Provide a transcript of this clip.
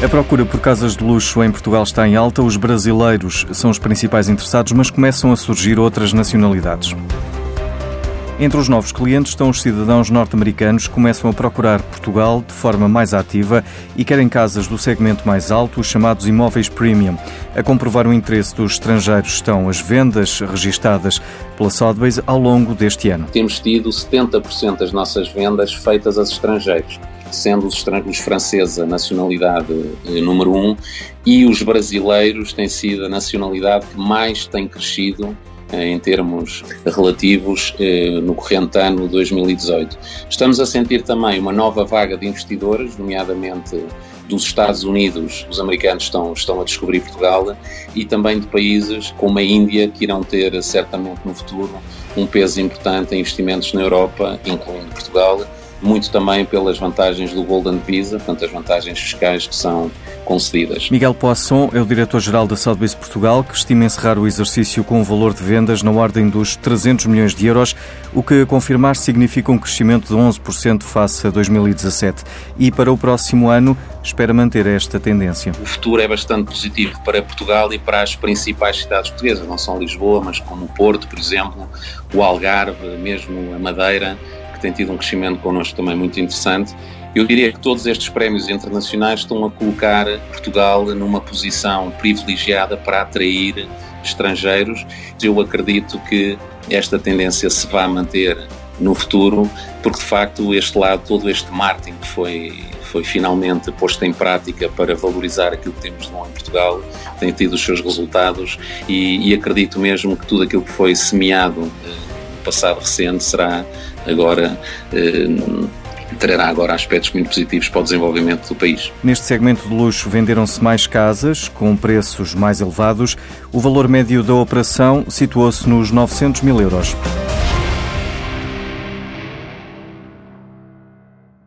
A procura por casas de luxo em Portugal está em alta. Os brasileiros são os principais interessados, mas começam a surgir outras nacionalidades. Entre os novos clientes estão os cidadãos norte-americanos que começam a procurar Portugal de forma mais ativa e querem casas do segmento mais alto, os chamados imóveis premium. A comprovar o interesse dos estrangeiros estão as vendas registadas pela Sotheby's ao longo deste ano. Temos tido 70% das nossas vendas feitas aos estrangeiros sendo os, os franceses a nacionalidade eh, número um e os brasileiros têm sido a nacionalidade que mais tem crescido eh, em termos relativos eh, no corrente ano 2018. Estamos a sentir também uma nova vaga de investidores, nomeadamente dos Estados Unidos, os americanos estão, estão a descobrir Portugal e também de países como a Índia, que irão ter certamente no futuro um peso importante em investimentos na Europa, incluindo Portugal muito também pelas vantagens do Golden Visa, portanto, as vantagens fiscais que são concedidas. Miguel Poisson é o diretor-geral da Sotheby's Portugal, que estima encerrar o exercício com um valor de vendas na ordem dos 300 milhões de euros, o que, a confirmar, significa um crescimento de 11% face a 2017. E para o próximo ano, espera manter esta tendência. O futuro é bastante positivo para Portugal e para as principais cidades portuguesas, não só Lisboa, mas como o Porto, por exemplo, o Algarve, mesmo a Madeira que tem tido um crescimento connosco também muito interessante. Eu diria que todos estes prémios internacionais estão a colocar Portugal numa posição privilegiada para atrair estrangeiros. Eu acredito que esta tendência se vai manter no futuro, porque de facto este lado, todo este marketing que foi, foi finalmente posto em prática para valorizar aquilo que temos de bom em Portugal, tem tido os seus resultados e, e acredito mesmo que tudo aquilo que foi semeado eh, passado recente será agora eh, trará agora aspectos muito positivos para o desenvolvimento do país. Neste segmento de luxo venderam-se mais casas com preços mais elevados. O valor médio da operação situou-se nos 900 mil euros.